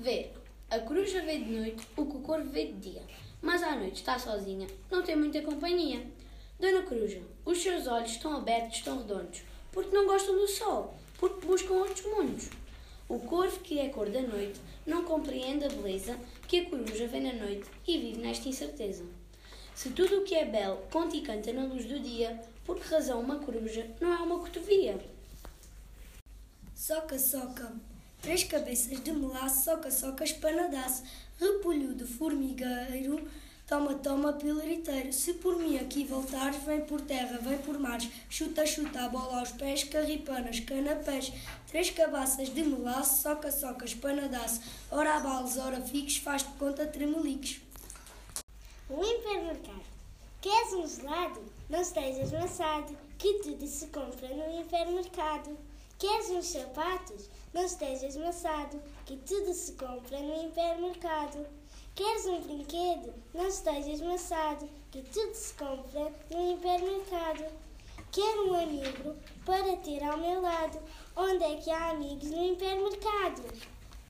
Ver. A coruja vê de noite o que o corvo vê de dia. Mas à noite está sozinha, não tem muita companhia. Dona Coruja, os seus olhos estão abertos, estão redondos, porque não gostam do sol, porque buscam outros mundos. O corvo, que é cor da noite, não compreende a beleza que a coruja vê na noite e vive nesta incerteza. Se tudo o que é belo conta e canta na luz do dia, por que razão uma coruja não é uma cotovia? Soca, soca, três cabeças de melaço, soca, soca, espanadaço, repolho de formigueiro, toma, toma, pilariteiro. Se por mim aqui voltares, vem por terra, vem por mares, chuta, chuta, a bola aos pés, carripanas, canapés, três cabaças de melaço, soca, soca, espanadaço, ora abales, ora fiques, faz-te conta, tremeliques. O hipermercado. Queres um gelado? Não estejas maçado, que tudo se compra no hipermercado. Queres uns sapatos? Não estejas maçado, que tudo se compra no hipermercado. Queres um brinquedo? Não estejas maçado, que tudo se compra no hipermercado. Quero um amigo para ter ao meu lado. Onde é que há amigos no hipermercado?